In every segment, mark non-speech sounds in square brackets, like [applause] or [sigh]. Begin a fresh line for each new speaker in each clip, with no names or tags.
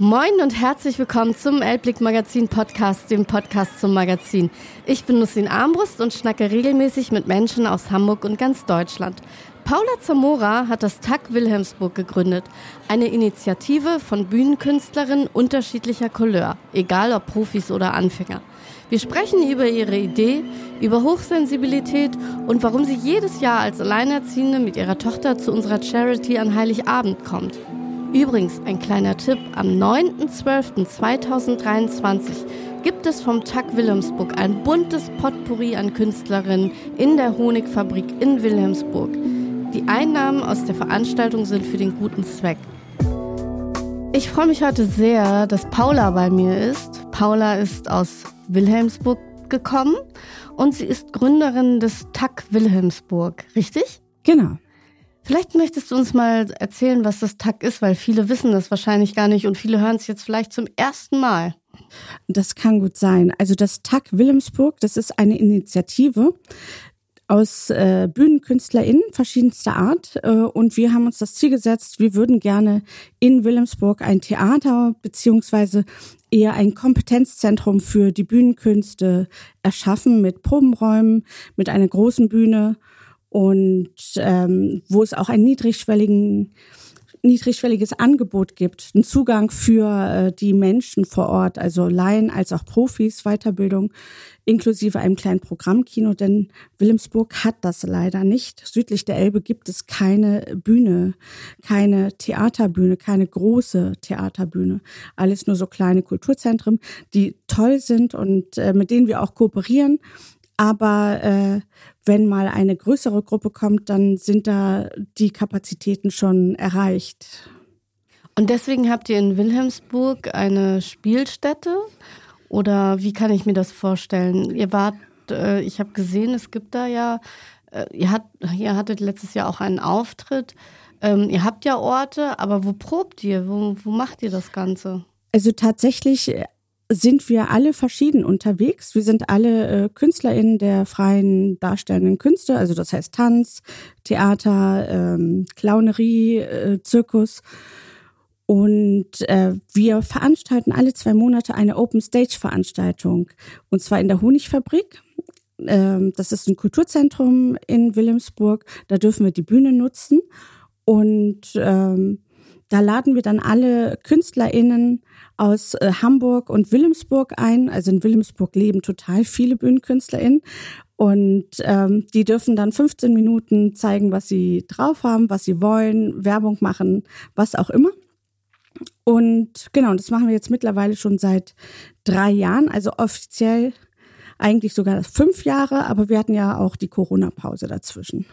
Moin und herzlich willkommen zum Elblick Magazin Podcast, dem Podcast zum Magazin. Ich bin Nussin Armbrust und schnacke regelmäßig mit Menschen aus Hamburg und ganz Deutschland. Paula Zamora hat das TAG Wilhelmsburg gegründet, eine Initiative von Bühnenkünstlerinnen unterschiedlicher Couleur, egal ob Profis oder Anfänger. Wir sprechen über ihre Idee, über Hochsensibilität und warum sie jedes Jahr als Alleinerziehende mit ihrer Tochter zu unserer Charity an Heiligabend kommt. Übrigens, ein kleiner Tipp, am 9.12.2023 gibt es vom TAG Wilhelmsburg ein buntes Potpourri an Künstlerinnen in der Honigfabrik in Wilhelmsburg. Die Einnahmen aus der Veranstaltung sind für den guten Zweck. Ich freue mich heute sehr, dass Paula bei mir ist. Paula ist aus Wilhelmsburg gekommen und sie ist Gründerin des TAG Wilhelmsburg, richtig?
Genau.
Vielleicht möchtest du uns mal erzählen, was das TAG ist, weil viele wissen das wahrscheinlich gar nicht und viele hören es jetzt vielleicht zum ersten Mal.
Das kann gut sein. Also das TAG Wilhelmsburg, das ist eine Initiative aus äh, BühnenkünstlerInnen verschiedenster Art. Äh, und wir haben uns das Ziel gesetzt, wir würden gerne in Wilhelmsburg ein Theater beziehungsweise eher ein Kompetenzzentrum für die Bühnenkünste erschaffen mit Probenräumen, mit einer großen Bühne und ähm, wo es auch einen niedrigschwelligen niedrigschwelliges Angebot gibt, einen Zugang für äh, die Menschen vor Ort, also Laien als auch Profis, Weiterbildung, inklusive einem kleinen Programmkino, denn Wilhelmsburg hat das leider nicht. Südlich der Elbe gibt es keine Bühne, keine Theaterbühne, keine große Theaterbühne. Alles nur so kleine Kulturzentren, die toll sind und äh, mit denen wir auch kooperieren aber äh, wenn mal eine größere Gruppe kommt, dann sind da die Kapazitäten schon erreicht.
Und deswegen habt ihr in Wilhelmsburg eine Spielstätte? Oder wie kann ich mir das vorstellen? Ihr wart, äh, ich habe gesehen, es gibt da ja, äh, ihr, hat, ihr hattet letztes Jahr auch einen Auftritt. Ähm, ihr habt ja Orte, aber wo probt ihr? Wo, wo macht ihr das Ganze?
Also tatsächlich sind wir alle verschieden unterwegs. Wir sind alle äh, KünstlerInnen der freien darstellenden Künste, also das heißt Tanz, Theater, ähm, Clownerie, äh, Zirkus. Und äh, wir veranstalten alle zwei Monate eine Open Stage Veranstaltung. Und zwar in der Honigfabrik. Ähm, das ist ein Kulturzentrum in Wilhelmsburg. Da dürfen wir die Bühne nutzen. Und ähm, da laden wir dann alle KünstlerInnen aus äh, Hamburg und Wilhelmsburg ein. Also in Wilhelmsburg leben total viele BühnenkünstlerInnen. Und ähm, die dürfen dann 15 Minuten zeigen, was sie drauf haben, was sie wollen, Werbung machen, was auch immer. Und genau, das machen wir jetzt mittlerweile schon seit drei Jahren, also offiziell eigentlich sogar fünf Jahre, aber wir hatten ja auch die Corona-Pause dazwischen.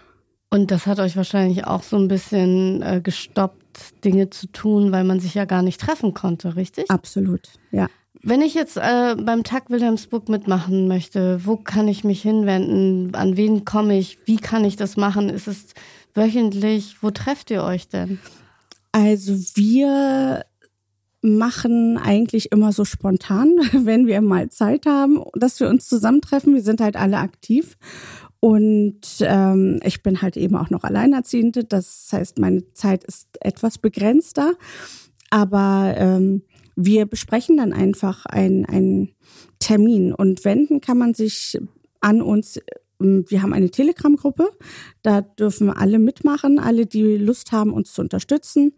Und das hat euch wahrscheinlich auch so ein bisschen äh, gestoppt, Dinge zu tun, weil man sich ja gar nicht treffen konnte, richtig?
Absolut, ja.
Wenn ich jetzt äh, beim Tag Wilhelmsburg mitmachen möchte, wo kann ich mich hinwenden? An wen komme ich? Wie kann ich das machen? Ist es wöchentlich? Wo trefft ihr euch denn?
Also wir machen eigentlich immer so spontan, [laughs] wenn wir mal Zeit haben, dass wir uns zusammentreffen. Wir sind halt alle aktiv und ähm, ich bin halt eben auch noch Alleinerziehende. Das heißt, meine Zeit ist etwas begrenzter. Aber ähm, wir besprechen dann einfach einen Termin. Und wenden kann man sich an uns. Ähm, wir haben eine Telegram-Gruppe. Da dürfen alle mitmachen, alle, die Lust haben, uns zu unterstützen.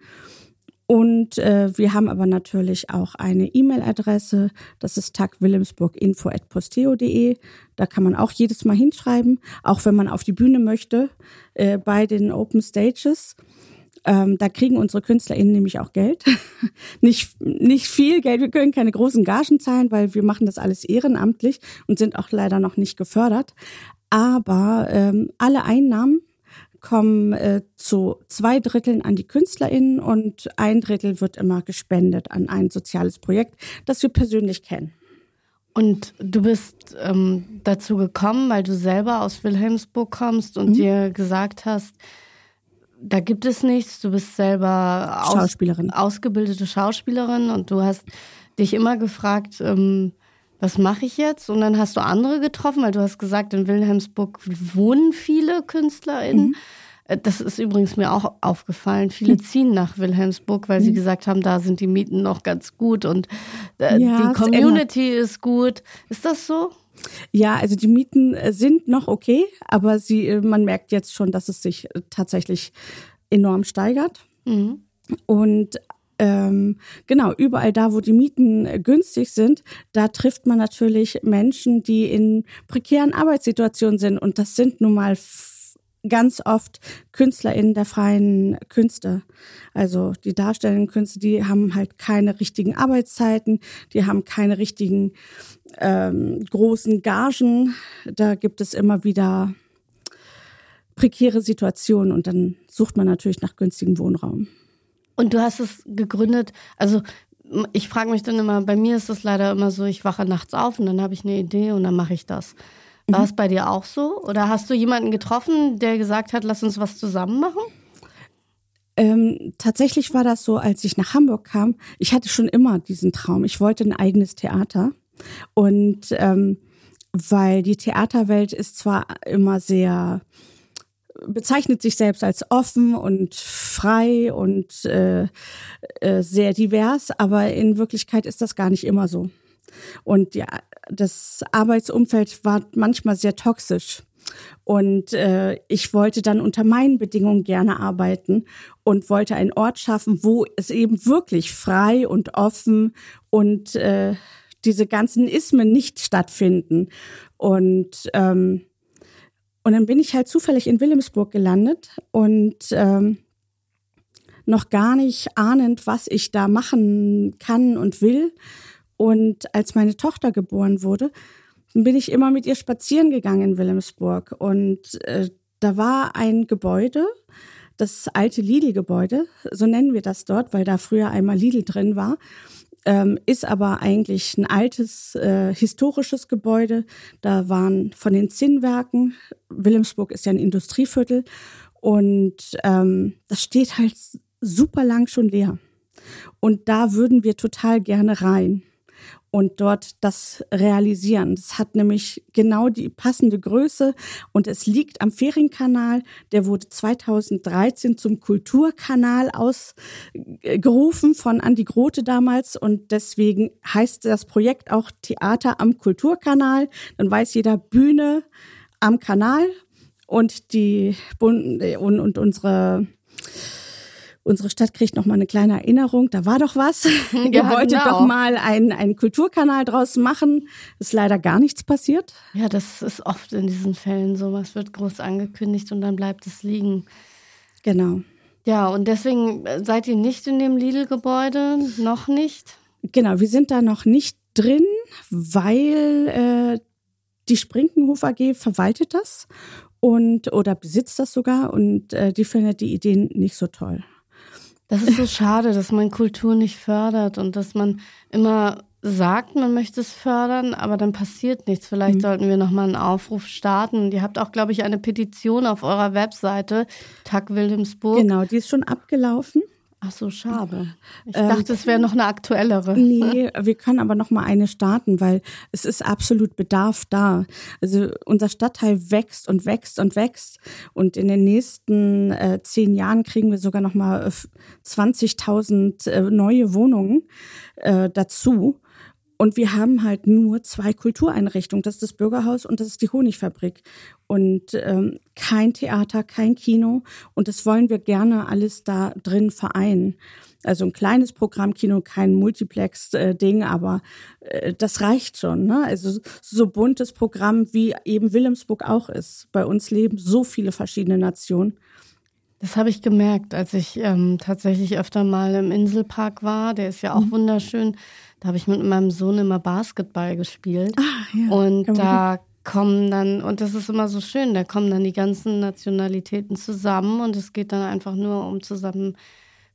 Und äh, wir haben aber natürlich auch eine E-Mail-Adresse. Das ist tagwilhelmsburginfo.posteo.de. Da kann man auch jedes Mal hinschreiben, auch wenn man auf die Bühne möchte äh, bei den Open Stages. Ähm, da kriegen unsere KünstlerInnen nämlich auch Geld. [laughs] nicht, nicht viel Geld. Wir können keine großen Gagen zahlen, weil wir machen das alles ehrenamtlich und sind auch leider noch nicht gefördert. Aber ähm, alle Einnahmen kommen äh, zu zwei Dritteln an die KünstlerInnen und ein Drittel wird immer gespendet an ein soziales Projekt, das wir persönlich kennen.
Und du bist ähm, dazu gekommen, weil du selber aus Wilhelmsburg kommst und mhm. dir gesagt hast, da gibt es nichts. Du bist selber
aus, Schauspielerin.
ausgebildete Schauspielerin und du hast dich immer gefragt, ähm, was mache ich jetzt? Und dann hast du andere getroffen, weil du hast gesagt, in Wilhelmsburg wohnen viele KünstlerInnen. Mhm. Äh, das ist übrigens mir auch aufgefallen. Viele ziehen nach Wilhelmsburg, weil sie mhm. gesagt haben, da sind die Mieten noch ganz gut und äh, ja, die Community ist gut. Ist das so?
Ja, also die Mieten äh, sind noch okay, aber sie, man merkt jetzt schon, dass es sich tatsächlich enorm steigert. Mhm. Und ähm, genau, überall da, wo die Mieten günstig sind, da trifft man natürlich Menschen, die in prekären Arbeitssituationen sind. Und das sind nun mal ganz oft KünstlerInnen der freien Künste. Also die darstellenden Künste, die haben halt keine richtigen Arbeitszeiten, die haben keine richtigen ähm, großen Gagen. Da gibt es immer wieder prekäre Situationen und dann sucht man natürlich nach günstigem Wohnraum.
Und du hast es gegründet, also ich frage mich dann immer, bei mir ist es leider immer so, ich wache nachts auf und dann habe ich eine Idee und dann mache ich das. War mhm. es bei dir auch so? Oder hast du jemanden getroffen, der gesagt hat, lass uns was zusammen machen?
Ähm, tatsächlich war das so, als ich nach Hamburg kam. Ich hatte schon immer diesen Traum. Ich wollte ein eigenes Theater. Und ähm, weil die Theaterwelt ist zwar immer sehr bezeichnet sich selbst als offen und frei und äh, äh, sehr divers, aber in Wirklichkeit ist das gar nicht immer so. Und ja, das Arbeitsumfeld war manchmal sehr toxisch. Und äh, ich wollte dann unter meinen Bedingungen gerne arbeiten und wollte einen Ort schaffen, wo es eben wirklich frei und offen und äh, diese ganzen Ismen nicht stattfinden. Und ähm, und dann bin ich halt zufällig in Wilhelmsburg gelandet und ähm, noch gar nicht ahnend, was ich da machen kann und will. Und als meine Tochter geboren wurde, bin ich immer mit ihr spazieren gegangen in Wilhelmsburg. Und äh, da war ein Gebäude, das alte Lidl-Gebäude, so nennen wir das dort, weil da früher einmal Lidl drin war ähm, ist aber eigentlich ein altes äh, historisches Gebäude. Da waren von den Zinnwerken, Wilhelmsburg ist ja ein Industrieviertel und ähm, das steht halt super lang schon leer. Und da würden wir total gerne rein und dort das realisieren. Das hat nämlich genau die passende Größe und es liegt am Ferienkanal. Der wurde 2013 zum Kulturkanal ausgerufen von Andi Grote damals und deswegen heißt das Projekt auch Theater am Kulturkanal. Dann weiß jeder Bühne am Kanal und die und, und unsere unsere Stadt kriegt noch mal eine kleine Erinnerung, da war doch was. [laughs] Ihr ja, wolltet genau. doch mal einen, einen Kulturkanal draus machen. Ist leider gar nichts passiert.
Ja, das ist oft in diesen Fällen so. Was wird groß angekündigt und dann bleibt es liegen.
Genau.
Ja, und deswegen seid ihr nicht in dem Lidl-Gebäude, noch nicht?
Genau, wir sind da noch nicht drin, weil äh, die Sprinkenhof AG verwaltet das und oder besitzt das sogar und äh, die findet die Ideen nicht so toll.
Das ist so schade, dass man Kultur nicht fördert und dass man immer sagt, man möchte es fördern, aber dann passiert nichts. Vielleicht mhm. sollten wir nochmal einen Aufruf starten. Ihr habt auch, glaube ich, eine Petition auf eurer Webseite, Tag Wilhelmsburg.
Genau, die ist schon abgelaufen.
Ach so, schade. Ich ähm, dachte, es wäre noch eine aktuellere.
Nee, [laughs] wir können aber noch mal eine starten, weil es ist absolut Bedarf da. Also unser Stadtteil wächst und wächst und wächst und in den nächsten äh, zehn Jahren kriegen wir sogar noch mal 20.000 äh, neue Wohnungen äh, dazu. Und wir haben halt nur zwei Kultureinrichtungen. Das ist das Bürgerhaus und das ist die Honigfabrik. Und ähm, kein Theater, kein Kino. Und das wollen wir gerne alles da drin vereinen. Also ein kleines Programmkino, kein Multiplex-Ding, äh, aber äh, das reicht schon. Ne? Also so buntes Programm, wie eben Wilhelmsburg auch ist. Bei uns leben so viele verschiedene Nationen.
Das habe ich gemerkt, als ich ähm, tatsächlich öfter mal im Inselpark war. Der ist ja auch mhm. wunderschön. Da habe ich mit meinem Sohn immer Basketball gespielt.
Ah, ja.
Und da kommen dann, und das ist immer so schön, da kommen dann die ganzen Nationalitäten zusammen und es geht dann einfach nur um zusammen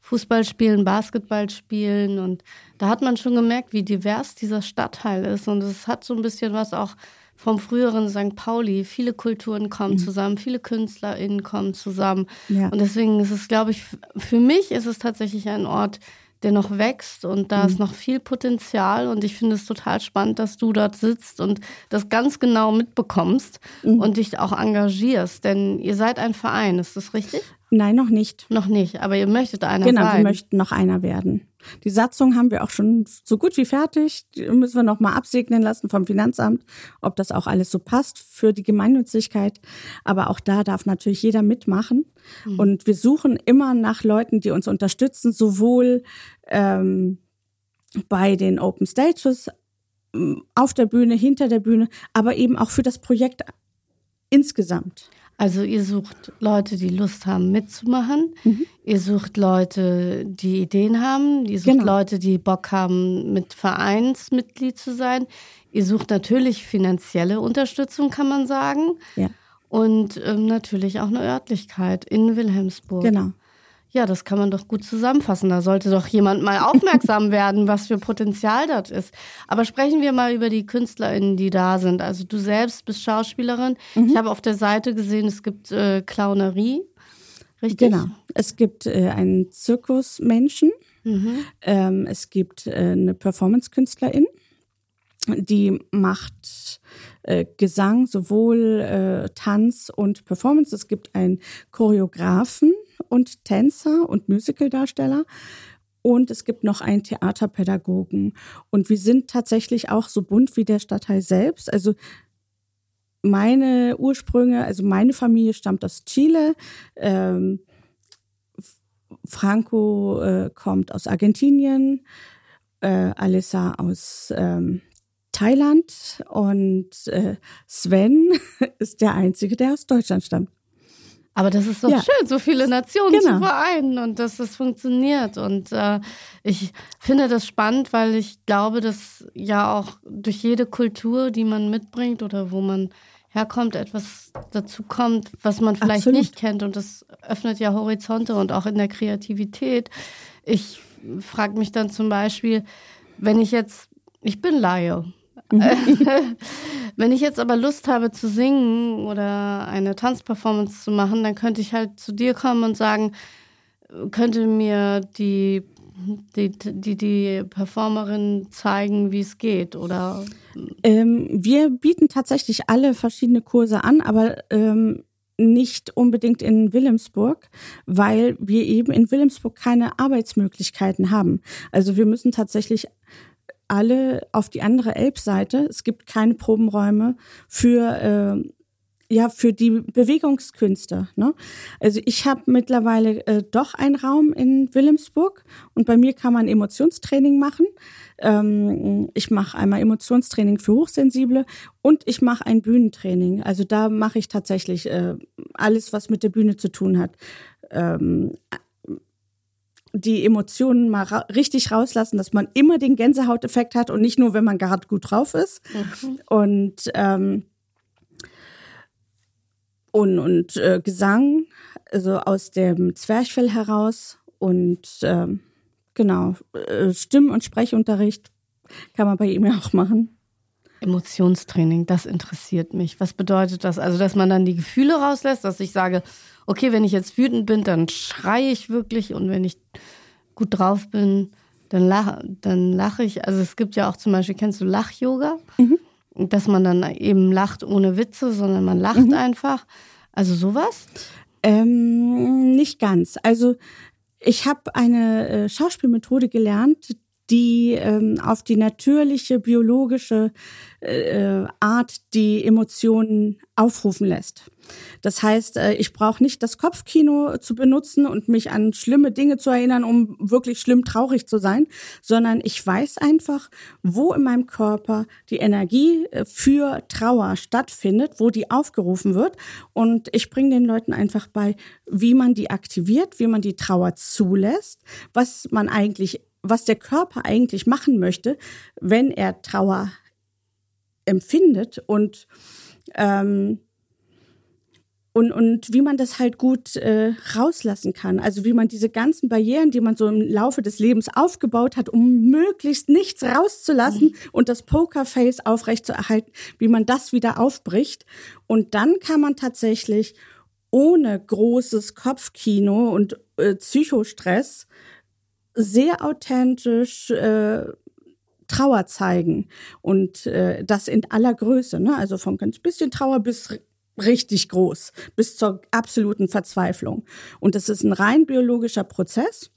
Fußball spielen, Basketball spielen und da hat man schon gemerkt, wie divers dieser Stadtteil ist und es hat so ein bisschen was auch vom früheren St. Pauli. Viele Kulturen kommen mhm. zusammen, viele KünstlerInnen kommen zusammen. Ja. Und deswegen ist es, glaube ich, für mich ist es tatsächlich ein Ort, der noch wächst und da mhm. ist noch viel Potenzial und ich finde es total spannend, dass du dort sitzt und das ganz genau mitbekommst mhm. und dich auch engagierst, denn ihr seid ein Verein, ist das richtig?
Nein, noch nicht.
Noch nicht, aber ihr möchtet einer
genau,
sein.
Genau, wir möchten noch einer werden. Die Satzung haben wir auch schon so gut wie fertig. Die müssen wir noch mal absegnen lassen vom Finanzamt, ob das auch alles so passt für die Gemeinnützigkeit. Aber auch da darf natürlich jeder mitmachen. Mhm. Und wir suchen immer nach Leuten, die uns unterstützen, sowohl ähm, bei den Open Stages, auf der Bühne, hinter der Bühne, aber eben auch für das Projekt insgesamt.
Also ihr sucht Leute, die Lust haben mitzumachen. Mhm. Ihr sucht Leute, die Ideen haben. Ihr sucht genau. Leute, die Bock haben, mit Vereinsmitglied zu sein. Ihr sucht natürlich finanzielle Unterstützung, kann man sagen. Ja. Und ähm, natürlich auch eine Örtlichkeit in Wilhelmsburg.
Genau.
Ja, das kann man doch gut zusammenfassen. Da sollte doch jemand mal aufmerksam [laughs] werden, was für Potenzial dort ist. Aber sprechen wir mal über die KünstlerInnen, die da sind. Also du selbst bist Schauspielerin. Mhm. Ich habe auf der Seite gesehen, es gibt äh, Clownerie. Richtig?
Genau. Es gibt äh, einen Zirkusmenschen. Mhm. Ähm, es gibt äh, eine Performance-Künstlerin, die macht äh, Gesang, sowohl äh, Tanz und Performance. Es gibt einen Choreografen, und Tänzer und Musicaldarsteller. Und es gibt noch einen Theaterpädagogen. Und wir sind tatsächlich auch so bunt wie der Stadtteil selbst. Also meine Ursprünge, also meine Familie stammt aus Chile. Ähm, Franco äh, kommt aus Argentinien, äh, Alissa aus ähm, Thailand und äh, Sven [laughs] ist der Einzige, der aus Deutschland stammt.
Aber das ist doch ja. schön, so viele Nationen genau. zu vereinen und dass das funktioniert. Und äh, ich finde das spannend, weil ich glaube, dass ja auch durch jede Kultur, die man mitbringt oder wo man herkommt, etwas dazu kommt, was man vielleicht Absolut. nicht kennt. Und das öffnet ja Horizonte und auch in der Kreativität. Ich frage mich dann zum Beispiel, wenn ich jetzt, ich bin Laie. [laughs] Wenn ich jetzt aber Lust habe zu singen oder eine Tanzperformance zu machen, dann könnte ich halt zu dir kommen und sagen, könnte mir die die, die, die Performerin zeigen, wie es geht, oder?
Ähm, wir bieten tatsächlich alle verschiedene Kurse an, aber ähm, nicht unbedingt in Wilhelmsburg, weil wir eben in Wilhelmsburg keine Arbeitsmöglichkeiten haben. Also wir müssen tatsächlich alle auf die andere Elbseite. Es gibt keine Probenräume für äh, ja für die Bewegungskünste. Ne? Also ich habe mittlerweile äh, doch einen Raum in Wilhelmsburg und bei mir kann man Emotionstraining machen. Ähm, ich mache einmal Emotionstraining für Hochsensible und ich mache ein Bühnentraining. Also da mache ich tatsächlich äh, alles, was mit der Bühne zu tun hat. Ähm, die Emotionen mal ra richtig rauslassen, dass man immer den Gänsehauteffekt hat und nicht nur, wenn man gerade gut drauf ist. Mhm. Und, ähm, und, und äh, Gesang, also aus dem Zwerchfell heraus und ähm, genau, äh, Stimm- und Sprechunterricht kann man bei ihm ja auch machen.
Emotionstraining, das interessiert mich. Was bedeutet das? Also, dass man dann die Gefühle rauslässt, dass ich sage, okay, wenn ich jetzt wütend bin, dann schreie ich wirklich und wenn ich gut drauf bin, dann lache, dann lache ich. Also es gibt ja auch zum Beispiel, kennst du Lach-Yoga? Mhm. Dass man dann eben lacht ohne Witze, sondern man lacht mhm. einfach. Also sowas?
Ähm, nicht ganz. Also ich habe eine äh, Schauspielmethode gelernt, die ähm, auf die natürliche biologische äh, Art die Emotionen aufrufen lässt. Das heißt, äh, ich brauche nicht das Kopfkino zu benutzen und mich an schlimme Dinge zu erinnern, um wirklich schlimm traurig zu sein, sondern ich weiß einfach, wo in meinem Körper die Energie äh, für Trauer stattfindet, wo die aufgerufen wird. Und ich bringe den Leuten einfach bei, wie man die aktiviert, wie man die Trauer zulässt, was man eigentlich was der Körper eigentlich machen möchte, wenn er Trauer empfindet und ähm, und, und wie man das halt gut äh, rauslassen kann. Also wie man diese ganzen Barrieren, die man so im Laufe des Lebens aufgebaut hat, um möglichst nichts rauszulassen mhm. und das Pokerface aufrechtzuerhalten, wie man das wieder aufbricht. Und dann kann man tatsächlich ohne großes Kopfkino und äh, Psychostress sehr authentisch äh, Trauer zeigen und äh, das in aller Größe, ne? also von ganz bisschen Trauer bis richtig groß, bis zur absoluten Verzweiflung. Und das ist ein rein biologischer Prozess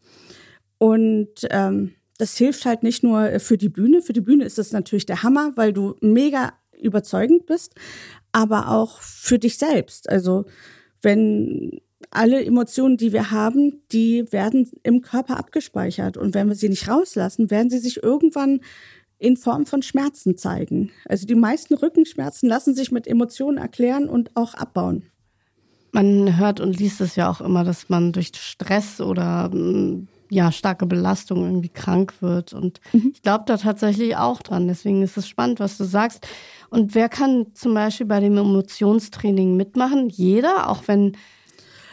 und ähm, das hilft halt nicht nur für die Bühne. Für die Bühne ist das natürlich der Hammer, weil du mega überzeugend bist, aber auch für dich selbst. Also wenn alle Emotionen, die wir haben, die werden im Körper abgespeichert. Und wenn wir sie nicht rauslassen, werden sie sich irgendwann in Form von Schmerzen zeigen. Also die meisten Rückenschmerzen lassen sich mit Emotionen erklären und auch abbauen.
Man hört und liest es ja auch immer, dass man durch Stress oder mm, ja, starke Belastung irgendwie krank wird. Und mhm. ich glaube da tatsächlich auch dran. Deswegen ist es spannend, was du sagst. Und wer kann zum Beispiel bei dem Emotionstraining mitmachen? Jeder, auch wenn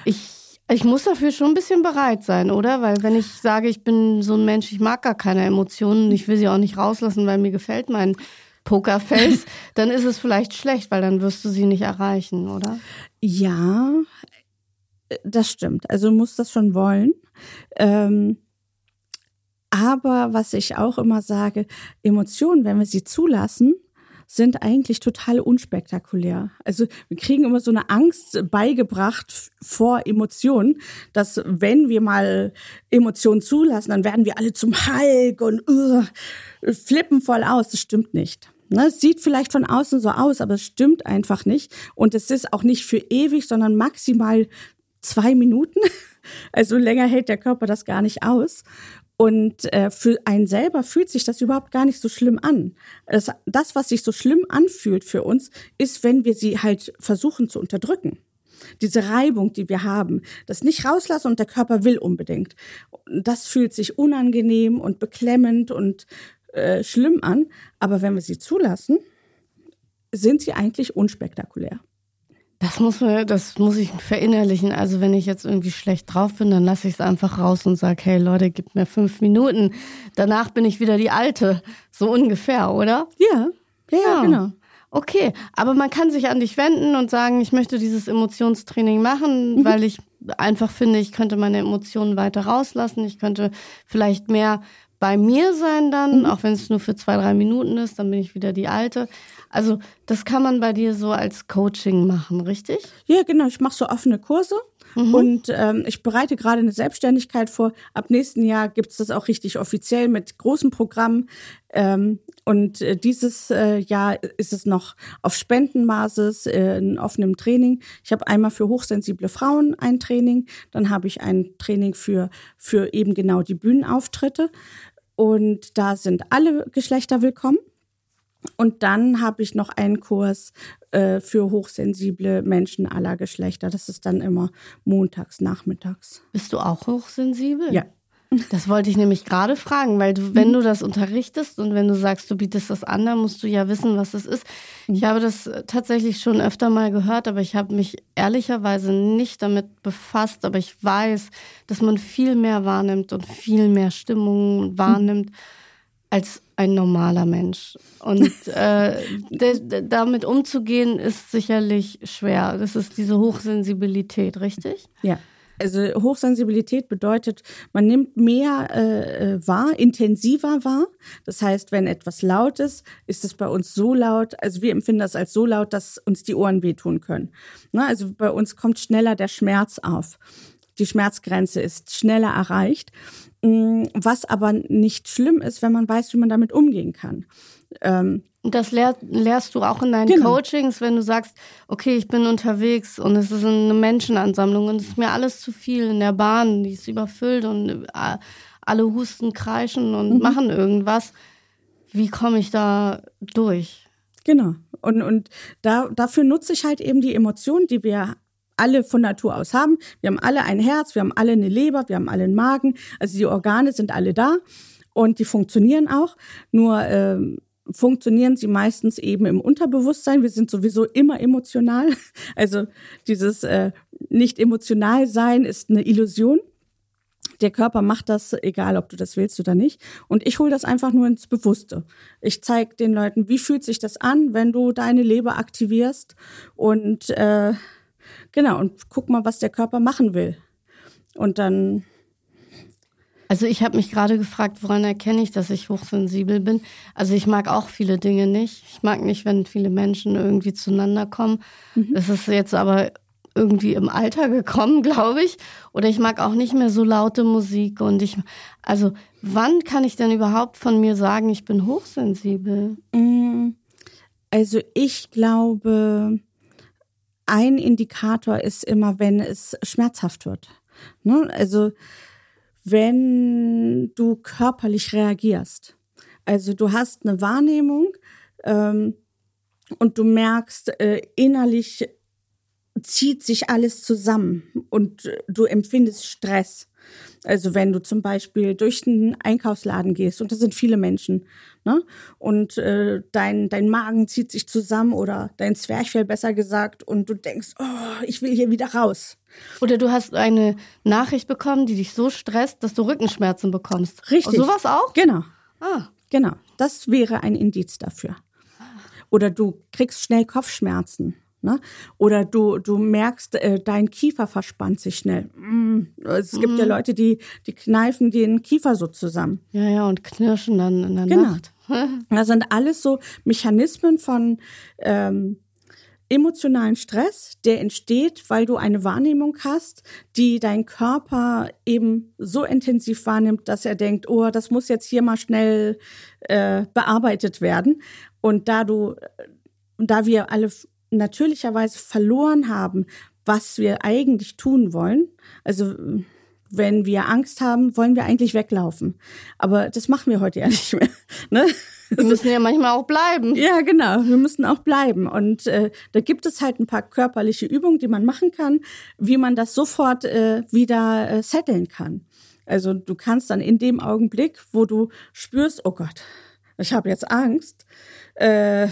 ich, ich muss dafür schon ein bisschen bereit sein, oder? Weil wenn ich sage, ich bin so ein Mensch, ich mag gar keine Emotionen, ich will sie auch nicht rauslassen, weil mir gefällt mein Pokerface, [laughs] dann ist es vielleicht schlecht, weil dann wirst du sie nicht erreichen, oder?
Ja, das stimmt. Also du musst das schon wollen. Ähm, aber was ich auch immer sage, Emotionen, wenn wir sie zulassen, sind eigentlich total unspektakulär. Also wir kriegen immer so eine Angst beigebracht vor Emotionen, dass wenn wir mal Emotionen zulassen, dann werden wir alle zum Hulk und uh, flippen voll aus. Das stimmt nicht. Ne, es sieht vielleicht von außen so aus, aber es stimmt einfach nicht. Und es ist auch nicht für ewig, sondern maximal zwei Minuten. [laughs] Also länger hält der Körper das gar nicht aus. Und äh, für einen selber fühlt sich das überhaupt gar nicht so schlimm an. Das, das, was sich so schlimm anfühlt für uns, ist, wenn wir sie halt versuchen zu unterdrücken. Diese Reibung, die wir haben, das nicht rauslassen und der Körper will unbedingt. Das fühlt sich unangenehm und beklemmend und äh, schlimm an. Aber wenn wir sie zulassen, sind sie eigentlich unspektakulär.
Das muss man, das muss ich verinnerlichen. Also wenn ich jetzt irgendwie schlecht drauf bin, dann lasse ich es einfach raus und sage, hey Leute, gib mir fünf Minuten. Danach bin ich wieder die Alte. So ungefähr, oder?
Ja, ja, ja. genau.
Okay, aber man kann sich an dich wenden und sagen, ich möchte dieses Emotionstraining machen, mhm. weil ich einfach finde, ich könnte meine Emotionen weiter rauslassen. Ich könnte vielleicht mehr bei mir sein dann, mhm. auch wenn es nur für zwei, drei Minuten ist, dann bin ich wieder die Alte. Also das kann man bei dir so als Coaching machen, richtig?
Ja, genau. Ich mache so offene Kurse. Mhm. Und ähm, ich bereite gerade eine Selbstständigkeit vor. Ab nächsten Jahr gibt es das auch richtig offiziell mit großen Programmen. Ähm, und äh, dieses äh, Jahr ist es noch auf Spendenbasis äh, in offenem Training. Ich habe einmal für hochsensible Frauen ein Training, dann habe ich ein Training für, für eben genau die Bühnenauftritte. Und da sind alle Geschlechter willkommen. Und dann habe ich noch einen Kurs äh, für hochsensible Menschen aller Geschlechter. Das ist dann immer montags, nachmittags.
Bist du auch hochsensibel?
Ja.
Das wollte ich nämlich gerade fragen, weil du, wenn du das unterrichtest und wenn du sagst, du bietest das an, dann musst du ja wissen, was es ist. Ich habe das tatsächlich schon öfter mal gehört, aber ich habe mich ehrlicherweise nicht damit befasst. Aber ich weiß, dass man viel mehr wahrnimmt und viel mehr Stimmungen wahrnimmt als ein normaler Mensch. Und [laughs] äh, damit umzugehen ist sicherlich schwer. Das ist diese Hochsensibilität, richtig?
Ja. Also Hochsensibilität bedeutet, man nimmt mehr äh, äh, wahr, intensiver wahr. Das heißt, wenn etwas laut ist, ist es bei uns so laut, also wir empfinden das als so laut, dass uns die Ohren wehtun können. Ne, also bei uns kommt schneller der Schmerz auf. Die Schmerzgrenze ist schneller erreicht. Mm, was aber nicht schlimm ist, wenn man weiß, wie man damit umgehen kann.
Ähm, das lehr, lehrst du auch in deinen genau. Coachings, wenn du sagst, okay, ich bin unterwegs und es ist eine Menschenansammlung und es ist mir alles zu viel in der Bahn, die ist überfüllt und äh, alle husten, kreischen und mhm. machen irgendwas. Wie komme ich da durch?
Genau. Und, und da, dafür nutze ich halt eben die Emotionen, die wir alle von Natur aus haben. Wir haben alle ein Herz, wir haben alle eine Leber, wir haben alle einen Magen. Also die Organe sind alle da und die funktionieren auch. Nur ähm, funktionieren sie meistens eben im Unterbewusstsein. Wir sind sowieso immer emotional. [laughs] Also dieses äh, nicht emotional sein ist eine Illusion. Der Körper macht das, egal ob du das willst oder nicht. Und ich hole das einfach nur ins Bewusste. Ich zeige den Leuten, wie fühlt sich das an, wenn du deine Leber aktivierst und äh, genau und guck mal, was der Körper machen will. Und dann
also ich habe mich gerade gefragt, woran erkenne ich, dass ich hochsensibel bin. Also ich mag auch viele Dinge nicht. Ich mag nicht, wenn viele Menschen irgendwie zueinander kommen. Mhm. Das ist jetzt aber irgendwie im Alter gekommen, [laughs] glaube ich. Oder ich mag auch nicht mehr so laute Musik. Und ich, also wann kann ich denn überhaupt von mir sagen, ich bin hochsensibel?
Mm, also ich glaube, ein Indikator ist immer, wenn es schmerzhaft wird. Ne? Also wenn du körperlich reagierst. Also du hast eine Wahrnehmung ähm, und du merkst, äh, innerlich zieht sich alles zusammen und du empfindest Stress. Also wenn du zum Beispiel durch einen Einkaufsladen gehst und das sind viele Menschen, ne? Und äh, dein dein Magen zieht sich zusammen oder dein Zwerchfell besser gesagt und du denkst, oh, ich will hier wieder raus.
Oder du hast eine Nachricht bekommen, die dich so stresst, dass du Rückenschmerzen bekommst.
Richtig.
Und sowas auch?
Genau. Ah. Genau. Das wäre ein Indiz dafür. Oder du kriegst schnell Kopfschmerzen. Ne? Oder du, du merkst, äh, dein Kiefer verspannt sich schnell. Mm. Es gibt mm. ja Leute, die, die kneifen den Kiefer so zusammen.
Ja, ja, und knirschen dann in der
genau.
Nacht. [laughs]
das sind alles so Mechanismen von ähm, emotionalen Stress, der entsteht, weil du eine Wahrnehmung hast, die dein Körper eben so intensiv wahrnimmt, dass er denkt, oh, das muss jetzt hier mal schnell äh, bearbeitet werden. Und da du, da wir alle natürlicherweise verloren haben, was wir eigentlich tun wollen, also wenn wir Angst haben, wollen wir eigentlich weglaufen. Aber das machen wir heute ja [laughs] nicht mehr. Ne?
Wir müssen ja manchmal auch bleiben.
Ja, genau. Wir müssen auch bleiben. Und äh, da gibt es halt ein paar körperliche Übungen, die man machen kann, wie man das sofort äh, wieder äh, setteln kann. Also du kannst dann in dem Augenblick, wo du spürst, oh Gott, ich habe jetzt Angst, äh,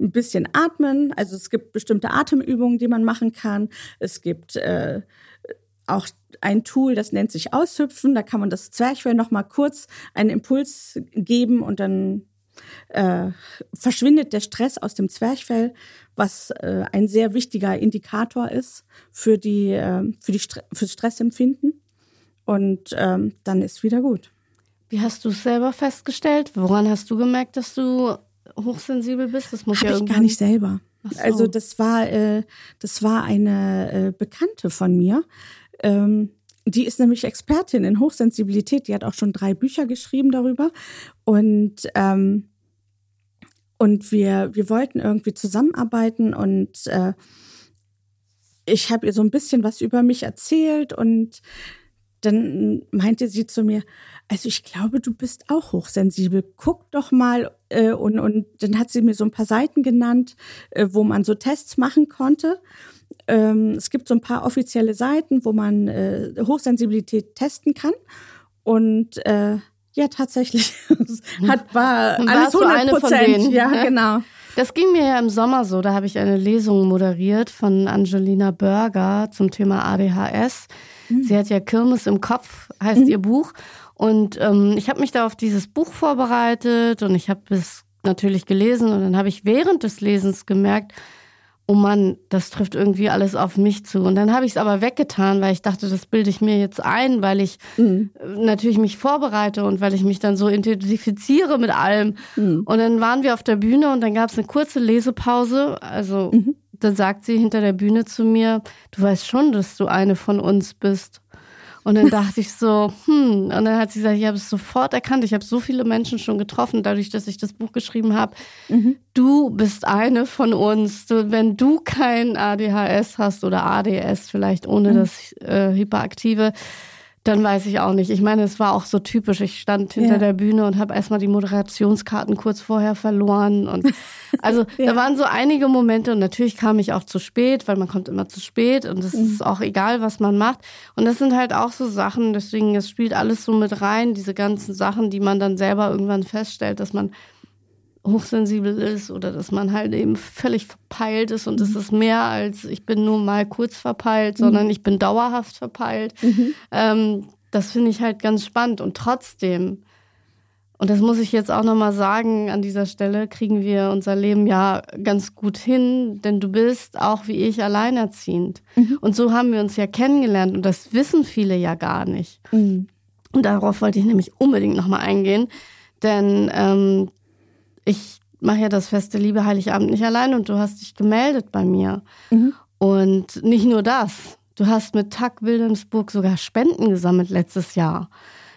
ein bisschen atmen. Also es gibt bestimmte Atemübungen, die man machen kann. Es gibt äh, auch ein Tool, das nennt sich Aushüpfen. Da kann man das Zwerchfell noch mal kurz einen Impuls geben und dann äh, verschwindet der Stress aus dem Zwerchfell, was äh, ein sehr wichtiger Indikator ist für die äh, für die St fürs Stressempfinden. Und ähm, dann ist wieder gut.
Wie hast du es selber festgestellt? Woran hast du gemerkt, dass du hochsensibel bist? Das
muss Hab ja ich gar nicht selber. So. Also das war äh, das war eine äh, Bekannte von mir, ähm, die ist nämlich Expertin in Hochsensibilität. Die hat auch schon drei Bücher geschrieben darüber. Und, ähm, und wir, wir wollten irgendwie zusammenarbeiten und äh, ich habe ihr so ein bisschen was über mich erzählt und dann meinte sie zu mir, also ich glaube, du bist auch hochsensibel. Guck doch mal. Äh, und, und dann hat sie mir so ein paar Seiten genannt, äh, wo man so Tests machen konnte. Ähm, es gibt so ein paar offizielle Seiten, wo man äh, Hochsensibilität testen kann. Und äh, ja, tatsächlich [laughs] hat, war alles 100 Prozent. Ja, genau.
Das ging mir ja im Sommer so. Da habe ich eine Lesung moderiert von Angelina Burger zum Thema ADHS. Mhm. Sie hat ja Kirmes im Kopf, heißt mhm. ihr Buch. Und ähm, ich habe mich da auf dieses Buch vorbereitet und ich habe es natürlich gelesen und dann habe ich während des Lesens gemerkt, oh Mann, das trifft irgendwie alles auf mich zu. Und dann habe ich es aber weggetan, weil ich dachte, das bilde ich mir jetzt ein, weil ich mhm. natürlich mich vorbereite und weil ich mich dann so identifiziere mit allem. Mhm. Und dann waren wir auf der Bühne und dann gab es eine kurze Lesepause. Also mhm. dann sagt sie hinter der Bühne zu mir, du weißt schon, dass du eine von uns bist. Und dann dachte ich so, hm, und dann hat sie gesagt, ich habe es sofort erkannt. Ich habe so viele Menschen schon getroffen, dadurch, dass ich das Buch geschrieben habe. Mhm. Du bist eine von uns. Du, wenn du kein ADHS hast oder ADS, vielleicht ohne mhm. das äh, Hyperaktive, dann weiß ich auch nicht. Ich meine, es war auch so typisch. Ich stand hinter ja. der Bühne und habe erstmal die Moderationskarten kurz vorher verloren. Und [laughs] also ja. da waren so einige Momente und natürlich kam ich auch zu spät, weil man kommt immer zu spät und es mhm. ist auch egal, was man macht. Und das sind halt auch so Sachen, deswegen, es spielt alles so mit rein, diese ganzen Sachen, die man dann selber irgendwann feststellt, dass man hochsensibel ist oder dass man halt eben völlig verpeilt ist und es mhm. ist mehr als ich bin nur mal kurz verpeilt, mhm. sondern ich bin dauerhaft verpeilt. Mhm. Ähm, das finde ich halt ganz spannend und trotzdem und das muss ich jetzt auch nochmal sagen, an dieser Stelle kriegen wir unser Leben ja ganz gut hin, denn du bist auch wie ich alleinerziehend. Mhm. Und so haben wir uns ja kennengelernt und das wissen viele ja gar nicht. Mhm. Und darauf wollte ich nämlich unbedingt nochmal eingehen, denn ähm, ich mache ja das feste Liebe Heiligabend nicht allein und du hast dich gemeldet bei mir. Mhm. Und nicht nur das, du hast mit TAG Wilhelmsburg sogar Spenden gesammelt letztes Jahr.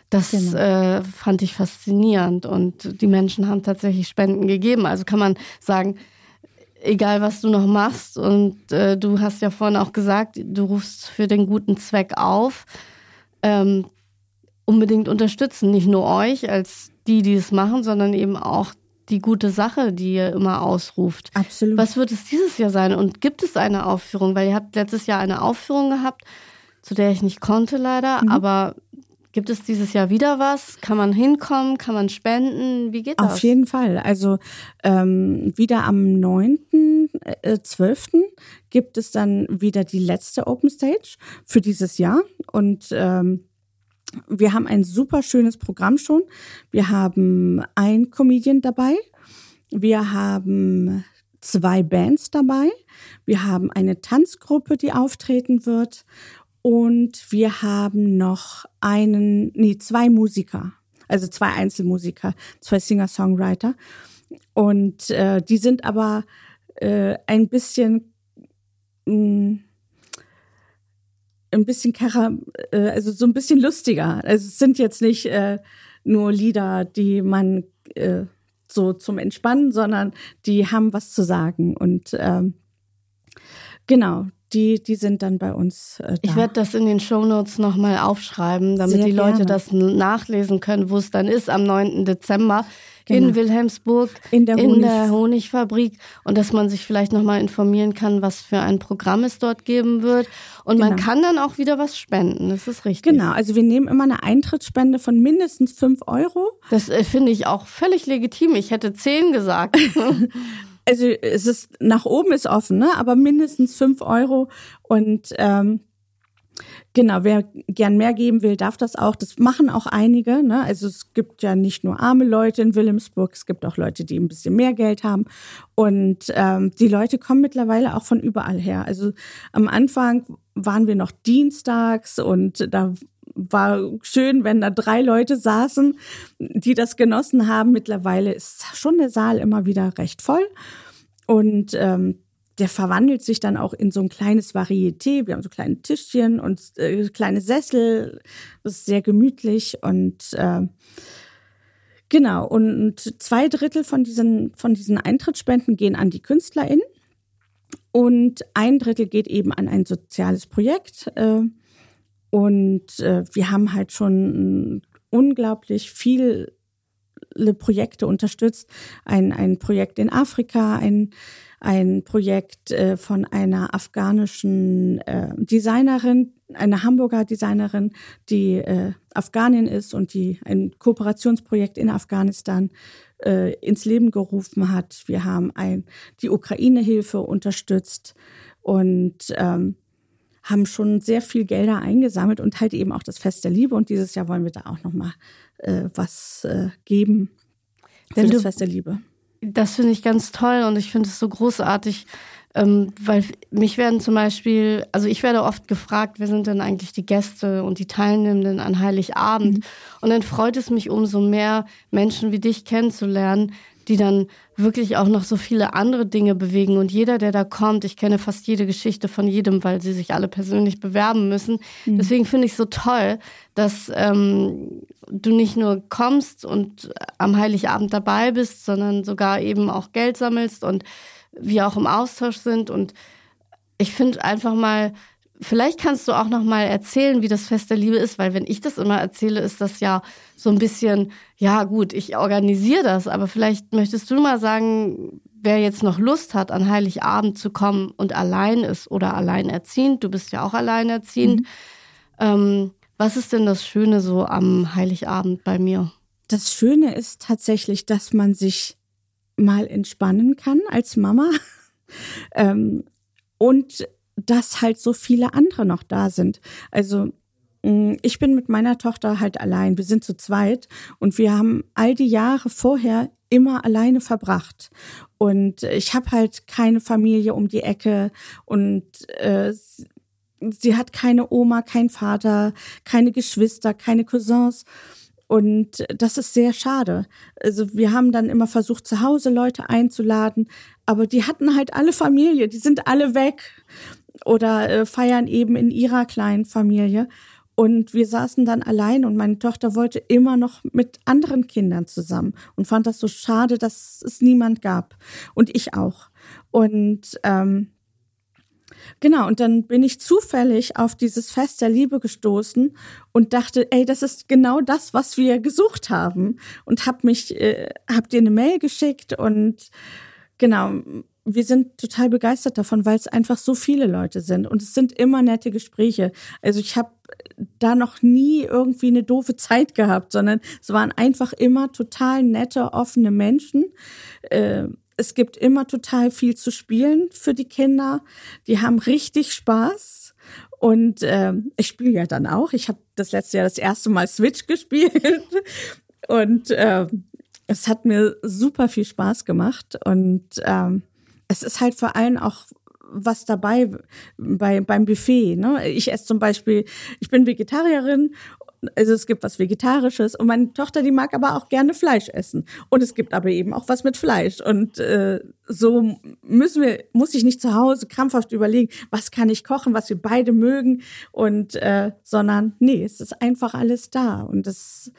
Das genau. äh, fand ich faszinierend und die Menschen haben tatsächlich Spenden gegeben. Also kann man sagen, egal was du noch machst und äh, du hast ja vorhin auch gesagt, du rufst für den guten Zweck auf, ähm, unbedingt unterstützen. Nicht nur euch als die, die es machen, sondern eben auch die gute Sache, die ihr immer ausruft.
Absolut.
Was wird es dieses Jahr sein? Und gibt es eine Aufführung? Weil ihr habt letztes Jahr eine Aufführung gehabt, zu der ich nicht konnte leider, mhm. aber Gibt es dieses Jahr wieder was? Kann man hinkommen? Kann man spenden? Wie geht
das? Auf jeden Fall. Also ähm, wieder am 9.12. Äh, gibt es dann wieder die letzte Open Stage für dieses Jahr. Und ähm, wir haben ein super schönes Programm schon. Wir haben ein Comedian dabei. Wir haben zwei Bands dabei. Wir haben eine Tanzgruppe, die auftreten wird. Und wir haben noch einen, nee, zwei Musiker, also zwei Einzelmusiker, zwei Singer-Songwriter. Und äh, die sind aber äh, ein bisschen mh, mm, ein bisschen kara, äh, also so ein bisschen lustiger. Also es sind jetzt nicht äh, nur Lieder, die man äh, so zum Entspannen, sondern die haben was zu sagen. Und ähm, genau, die, die sind dann bei uns
äh, da. Ich werde das in den Shownotes nochmal aufschreiben, damit Sehr die Leute gerne. das nachlesen können, wo es dann ist am 9. Dezember genau. in Wilhelmsburg, in, der, in der, Honigfabrik und dass man sich vielleicht nochmal informieren kann, was für ein Programm es dort geben wird. Und genau. man kann dann auch wieder was spenden, das ist richtig.
Genau, also wir nehmen immer eine Eintrittsspende von mindestens fünf Euro.
Das äh, finde ich auch völlig legitim. Ich hätte zehn gesagt. [laughs]
also es ist nach oben ist offen, ne? aber mindestens fünf Euro und ähm, Genau, wer gern mehr geben will, darf das auch. Das machen auch einige. Ne? Also es gibt ja nicht nur arme Leute in Wilhelmsburg, es gibt auch Leute, die ein bisschen mehr Geld haben. Und ähm, die Leute kommen mittlerweile auch von überall her. Also am Anfang waren wir noch dienstags und da war schön, wenn da drei Leute saßen, die das genossen haben. Mittlerweile ist schon der Saal immer wieder recht voll. Und ähm, der verwandelt sich dann auch in so ein kleines Varieté. Wir haben so kleine Tischchen und äh, kleine Sessel. Das ist sehr gemütlich und äh, genau. Und zwei Drittel von diesen, von diesen Eintrittsspenden gehen an die KünstlerInnen. Und ein Drittel geht eben an ein soziales Projekt. Äh, und äh, wir haben halt schon unglaublich viele Projekte unterstützt. Ein, ein Projekt in Afrika, ein, ein Projekt äh, von einer afghanischen äh, Designerin, einer Hamburger Designerin, die äh, Afghanin ist und die ein Kooperationsprojekt in Afghanistan äh, ins Leben gerufen hat. Wir haben ein, die Ukraine-Hilfe unterstützt und ähm, haben schon sehr viel Gelder eingesammelt und halt eben auch das Fest der Liebe. Und dieses Jahr wollen wir da auch nochmal äh, was äh, geben für das Fest der Liebe.
Das finde ich ganz toll und ich finde es so großartig, ähm, weil mich werden zum Beispiel, also ich werde oft gefragt, wer sind denn eigentlich die Gäste und die Teilnehmenden an Heiligabend? Mhm. Und dann freut es mich umso mehr, Menschen wie dich kennenzulernen, die dann wirklich auch noch so viele andere Dinge bewegen. Und jeder, der da kommt, ich kenne fast jede Geschichte von jedem, weil sie sich alle persönlich bewerben müssen. Mhm. Deswegen finde ich es so toll, dass ähm, du nicht nur kommst und am Heiligabend dabei bist, sondern sogar eben auch Geld sammelst und wir auch im Austausch sind. Und ich finde einfach mal, Vielleicht kannst du auch noch mal erzählen, wie das Fest der Liebe ist, weil wenn ich das immer erzähle, ist das ja so ein bisschen, ja gut, ich organisiere das, aber vielleicht möchtest du mal sagen, wer jetzt noch Lust hat, an Heiligabend zu kommen und allein ist oder alleinerziehend, du bist ja auch alleinerziehend. Mhm. Ähm, was ist denn das Schöne so am Heiligabend bei mir?
Das Schöne ist tatsächlich, dass man sich mal entspannen kann als Mama. [laughs] ähm, und dass halt so viele andere noch da sind. Also mm, ich bin mit meiner Tochter halt allein. Wir sind zu zweit und wir haben all die Jahre vorher immer alleine verbracht. Und ich habe halt keine Familie um die Ecke und äh, sie hat keine Oma, kein Vater, keine Geschwister, keine Cousins. Und das ist sehr schade. Also wir haben dann immer versucht, zu Hause Leute einzuladen, aber die hatten halt alle Familie, die sind alle weg oder äh, feiern eben in ihrer kleinen Familie. Und wir saßen dann allein und meine Tochter wollte immer noch mit anderen Kindern zusammen und fand das so schade, dass es niemand gab. Und ich auch. Und ähm, Genau, und dann bin ich zufällig auf dieses Fest der Liebe gestoßen und dachte, ey, das ist genau das, was wir gesucht haben. Und hab mich, äh, hab dir eine Mail geschickt und genau, wir sind total begeistert davon, weil es einfach so viele Leute sind und es sind immer nette Gespräche. Also ich habe da noch nie irgendwie eine doofe Zeit gehabt, sondern es waren einfach immer total nette, offene Menschen. Äh, es gibt immer total viel zu spielen für die Kinder. Die haben richtig Spaß. Und äh, ich spiele ja dann auch. Ich habe das letzte Jahr das erste Mal Switch gespielt. [laughs] Und äh, es hat mir super viel Spaß gemacht. Und ähm, es ist halt vor allem auch was dabei bei, beim Buffet. Ne? Ich esse zum Beispiel, ich bin Vegetarierin also es gibt was Vegetarisches und meine Tochter, die mag aber auch gerne Fleisch essen. Und es gibt aber eben auch was mit Fleisch. Und äh, so müssen wir, muss ich nicht zu Hause krampfhaft überlegen, was kann ich kochen, was wir beide mögen. Und äh, sondern nee, es ist einfach alles da. Und es,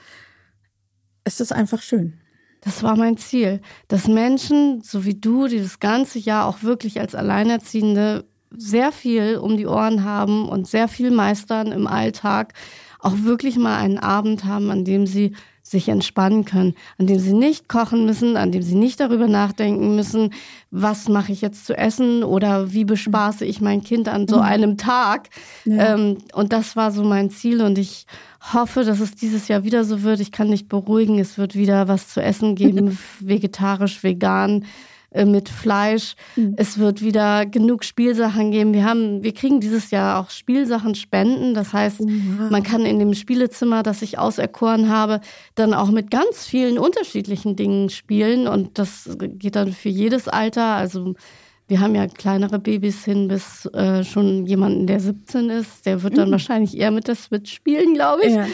es ist einfach schön.
Das war mein Ziel, dass Menschen, so wie du, die das ganze Jahr auch wirklich als Alleinerziehende sehr viel um die Ohren haben und sehr viel meistern im Alltag, auch wirklich mal einen Abend haben, an dem sie sich entspannen können, an dem sie nicht kochen müssen, an dem sie nicht darüber nachdenken müssen, was mache ich jetzt zu essen oder wie bespaße ich mein Kind an so mhm. einem Tag. Ja. Ähm, und das war so mein Ziel und ich hoffe, dass es dieses Jahr wieder so wird. Ich kann nicht beruhigen, es wird wieder was zu essen geben, [laughs] vegetarisch, vegan. Äh, mit Fleisch. Mhm. Es wird wieder genug Spielsachen geben. Wir haben, wir kriegen dieses Jahr auch Spielsachen spenden. Das heißt, wow. man kann in dem Spielezimmer, das ich auserkoren habe, dann auch mit ganz vielen unterschiedlichen Dingen spielen. Und das geht dann für jedes Alter. Also wir haben ja kleinere Babys hin bis äh, schon jemanden, der 17 ist. Der wird dann mhm. wahrscheinlich eher mit der Switch spielen, glaube ich. Ja.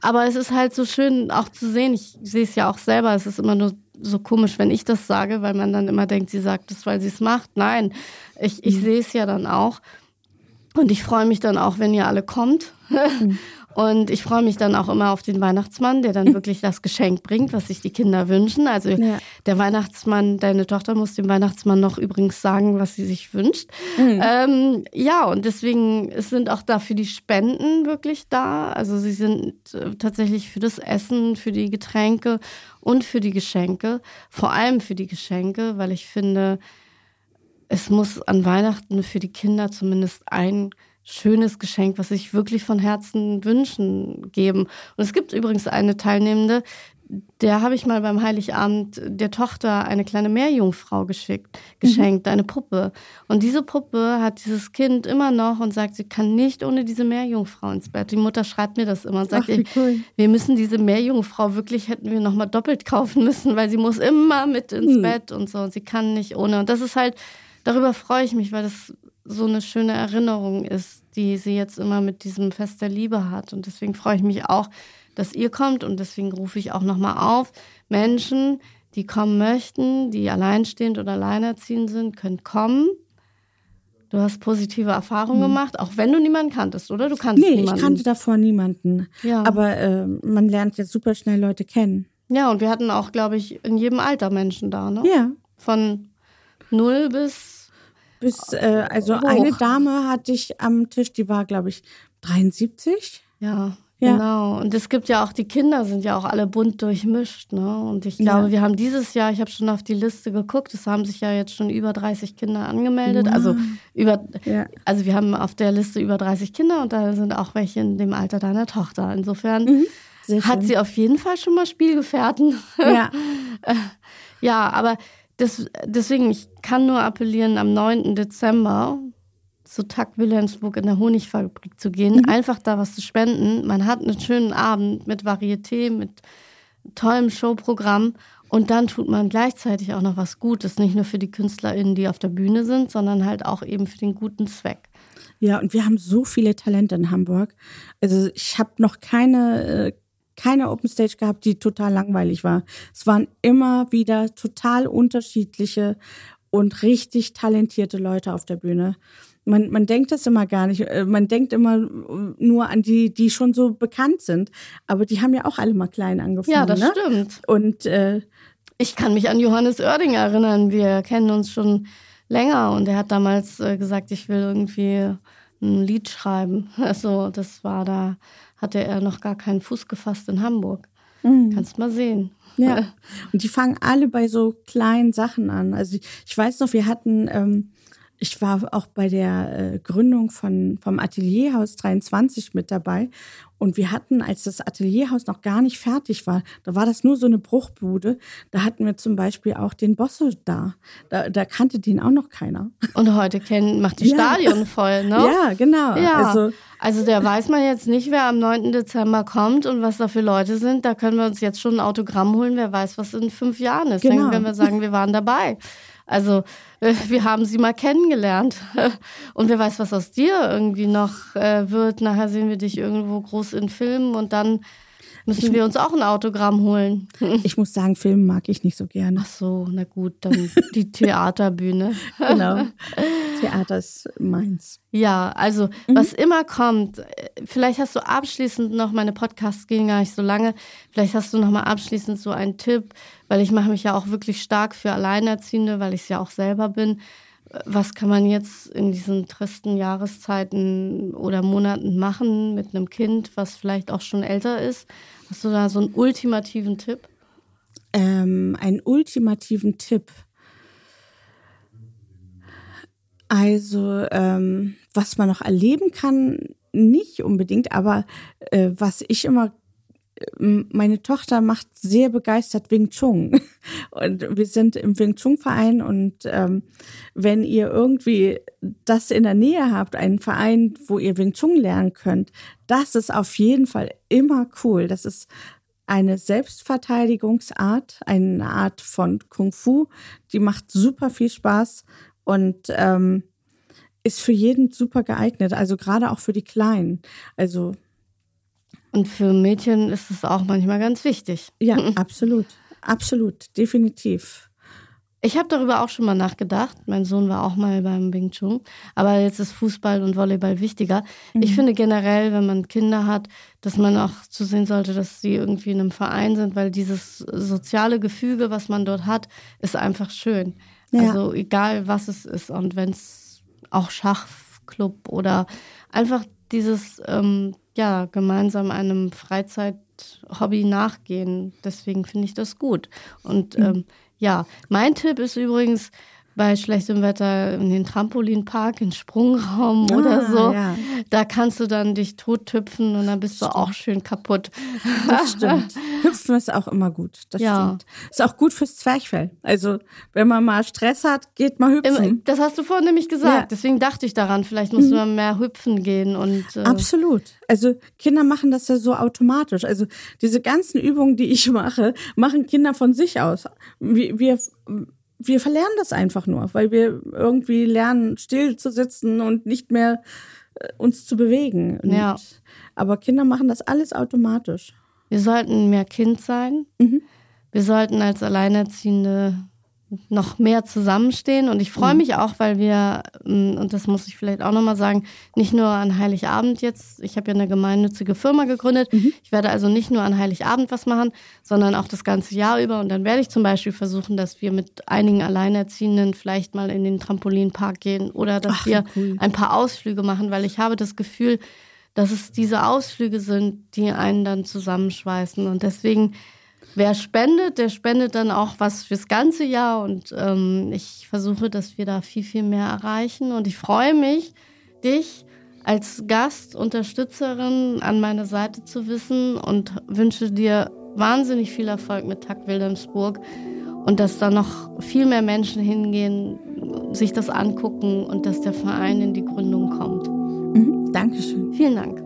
Aber es ist halt so schön auch zu sehen. Ich sehe es ja auch selber. Es ist immer nur so komisch, wenn ich das sage, weil man dann immer denkt, sie sagt es, weil sie es macht. Nein, ich, ich mhm. sehe es ja dann auch. Und ich freue mich dann auch, wenn ihr alle kommt. Mhm. [laughs] Und ich freue mich dann auch immer auf den Weihnachtsmann, der dann [laughs] wirklich das Geschenk bringt, was sich die Kinder wünschen. Also ja. der Weihnachtsmann, deine Tochter muss dem Weihnachtsmann noch übrigens sagen, was sie sich wünscht. Mhm. Ähm, ja, und deswegen sind auch dafür die Spenden wirklich da. Also sie sind äh, tatsächlich für das Essen, für die Getränke und für die Geschenke. Vor allem für die Geschenke, weil ich finde, es muss an Weihnachten für die Kinder zumindest ein schönes Geschenk, was sich wirklich von Herzen wünschen, geben. Und es gibt übrigens eine Teilnehmende, der habe ich mal beim Heiligabend der Tochter eine kleine Meerjungfrau geschickt, geschenkt, mhm. eine Puppe. Und diese Puppe hat dieses Kind immer noch und sagt, sie kann nicht ohne diese Meerjungfrau ins Bett. Die Mutter schreibt mir das immer und sagt, Ach, cool. wir müssen diese Meerjungfrau wirklich, hätten wir nochmal doppelt kaufen müssen, weil sie muss immer mit ins mhm. Bett und so. Und sie kann nicht ohne. Und das ist halt, darüber freue ich mich, weil das so eine schöne Erinnerung ist, die sie jetzt immer mit diesem Fest der Liebe hat. Und deswegen freue ich mich auch, dass ihr kommt und deswegen rufe ich auch nochmal auf, Menschen, die kommen möchten, die alleinstehend oder alleinerziehend sind, können kommen. Du hast positive Erfahrungen mhm. gemacht, auch wenn du niemanden kanntest, oder? Du
kannst nee, niemanden. ich kannte davor niemanden. Ja. Aber äh, man lernt jetzt super schnell Leute kennen.
Ja, und wir hatten auch, glaube ich, in jedem Alter Menschen da, ne?
Ja.
Von null bis
bis, äh, also Hoch. eine Dame hatte ich am Tisch, die war, glaube ich, 73.
Ja, ja. Genau. Und es gibt ja auch, die Kinder sind ja auch alle bunt durchmischt. Ne? Und ich glaube, ja. wir haben dieses Jahr, ich habe schon auf die Liste geguckt, es haben sich ja jetzt schon über 30 Kinder angemeldet. Wow. Also über, ja. also wir haben auf der Liste über 30 Kinder und da sind auch welche in dem Alter deiner Tochter. Insofern mhm. hat sie auf jeden Fall schon mal Spielgefährten. Ja. [laughs] ja, aber das, deswegen, ich kann nur appellieren, am 9. Dezember zu Tag Wilhelmsburg in der Honigfabrik zu gehen, mhm. einfach da was zu spenden. Man hat einen schönen Abend mit Varieté, mit tollem Showprogramm und dann tut man gleichzeitig auch noch was Gutes, nicht nur für die KünstlerInnen, die auf der Bühne sind, sondern halt auch eben für den guten Zweck.
Ja, und wir haben so viele Talente in Hamburg. Also ich habe noch keine, äh, keine Open Stage gehabt, die total langweilig war. Es waren immer wieder total unterschiedliche und richtig talentierte Leute auf der Bühne. Man, man denkt das immer gar nicht. Äh, man denkt immer nur an die, die schon so bekannt sind. Aber die haben ja auch alle mal klein angefangen.
Ja, das
ne?
stimmt.
Und äh,
ich kann mich an Johannes Oerding erinnern. Wir kennen uns schon länger und er hat damals äh, gesagt, ich will irgendwie ein Lied schreiben. [laughs] Also das war da, hatte er noch gar keinen Fuß gefasst in Hamburg. Mhm. Kannst mal sehen.
Ja. Und die fangen alle bei so kleinen Sachen an. Also ich, ich weiß noch, wir hatten ähm, ich war auch bei der äh, Gründung von, vom Atelierhaus 23 mit dabei. Und wir hatten, als das Atelierhaus noch gar nicht fertig war, da war das nur so eine Bruchbude. Da hatten wir zum Beispiel auch den Bosse da. Da, da kannte den auch noch keiner.
Und heute kennen, macht die ja. Stadion voll, ne?
Ja, genau.
Ja. Also, also der weiß man jetzt nicht, wer am 9. Dezember kommt und was da für Leute sind. Da können wir uns jetzt schon ein Autogramm holen. Wer weiß, was in fünf Jahren ist. Genau. Dann können wir sagen, wir waren dabei. Also äh, wir haben sie mal kennengelernt. [laughs] Und wer weiß, was aus dir irgendwie noch äh, wird. Nachher sehen wir dich irgendwo groß in Filmen und dann müssen ich, wir uns auch ein Autogramm holen. [laughs]
Ich muss sagen, Filme mag ich nicht so gerne.
Ach so, na gut, dann die Theaterbühne. [laughs]
genau. Theater ist meins.
Ja, also mhm. was immer kommt, äh, vielleicht hast du abschließend noch, meine Podcasts gehen gar nicht so lange, vielleicht hast du noch mal abschließend so einen Tipp, weil ich mache mich ja auch wirklich stark für Alleinerziehende, weil ich es ja auch selber bin. Was kann man jetzt in diesen tristen Jahreszeiten oder Monaten machen mit einem Kind, was vielleicht auch schon älter ist? Hast du da so einen ultimativen Tipp?
Ähm, einen ultimativen Tipp. Also, ähm, was man noch erleben kann, nicht unbedingt, aber äh, was ich immer meine Tochter macht sehr begeistert Wing Chun. [laughs] Und wir sind im Wing Chun Verein und ähm, wenn ihr irgendwie das in der Nähe habt, einen Verein, wo ihr Wing Chun lernen könnt, das ist auf jeden Fall immer cool. Das ist eine Selbstverteidigungsart, eine Art von Kung Fu, die macht super viel Spaß und ähm, ist für jeden super geeignet, also gerade auch für die Kleinen. Also
und für Mädchen ist es auch manchmal ganz wichtig.
Ja, [laughs] absolut. Absolut, definitiv.
Ich habe darüber auch schon mal nachgedacht. Mein Sohn war auch mal beim Wing Chun. Aber jetzt ist Fußball und Volleyball wichtiger. Mhm. Ich finde generell, wenn man Kinder hat, dass man auch zusehen sollte, dass sie irgendwie in einem Verein sind, weil dieses soziale Gefüge, was man dort hat, ist einfach schön. Ja. Also egal, was es ist. Und wenn es auch Schachclub oder einfach dieses ähm, ja, gemeinsam einem Freizeithobby nachgehen. Deswegen finde ich das gut. Und mhm. ähm, ja, mein Tipp ist übrigens, bei schlechtem Wetter in den Trampolinpark, in Sprungraum ah, oder so. Ja. Da kannst du dann dich tottüpfen und dann bist stimmt. du auch schön kaputt.
Das stimmt. Hüpfen ist auch immer gut. Das ja. stimmt. Ist auch gut fürs Zwerchfell. Also, wenn man mal Stress hat, geht mal hüpfen.
Das hast du vorhin nämlich gesagt. Ja. Deswegen dachte ich daran, vielleicht muss mhm. man mehr hüpfen gehen und.
Äh Absolut. Also, Kinder machen das ja so automatisch. Also, diese ganzen Übungen, die ich [laughs] mache, machen Kinder von sich aus. Wir, wir wir verlernen das einfach nur, weil wir irgendwie lernen, still zu sitzen und nicht mehr äh, uns zu bewegen. Und, ja. Aber Kinder machen das alles automatisch.
Wir sollten mehr Kind sein. Mhm. Wir sollten als Alleinerziehende noch mehr zusammenstehen. Und ich freue mhm. mich auch, weil wir, mm, und das muss ich vielleicht auch nochmal sagen, nicht nur an Heiligabend jetzt, ich habe ja eine gemeinnützige Firma gegründet. Mhm. Ich werde also nicht nur an Heiligabend was machen, sondern auch das ganze Jahr über. Und dann werde ich zum Beispiel versuchen, dass wir mit einigen Alleinerziehenden vielleicht mal in den Trampolinpark gehen oder dass Ach, wir cool. ein paar Ausflüge machen, weil ich habe das Gefühl, dass es diese Ausflüge sind, die einen dann zusammenschweißen. Und deswegen wer spendet, der spendet dann auch was fürs ganze Jahr. Und ähm, ich versuche, dass wir da viel, viel mehr erreichen. Und ich freue mich, dich als Gast, Unterstützerin an meiner Seite zu wissen und wünsche dir wahnsinnig viel Erfolg mit Tag Wilhelmsburg und dass da noch viel mehr Menschen hingehen, sich das angucken und dass der Verein in die Gründung kommt.
Mhm, Dankeschön.
Vielen Dank.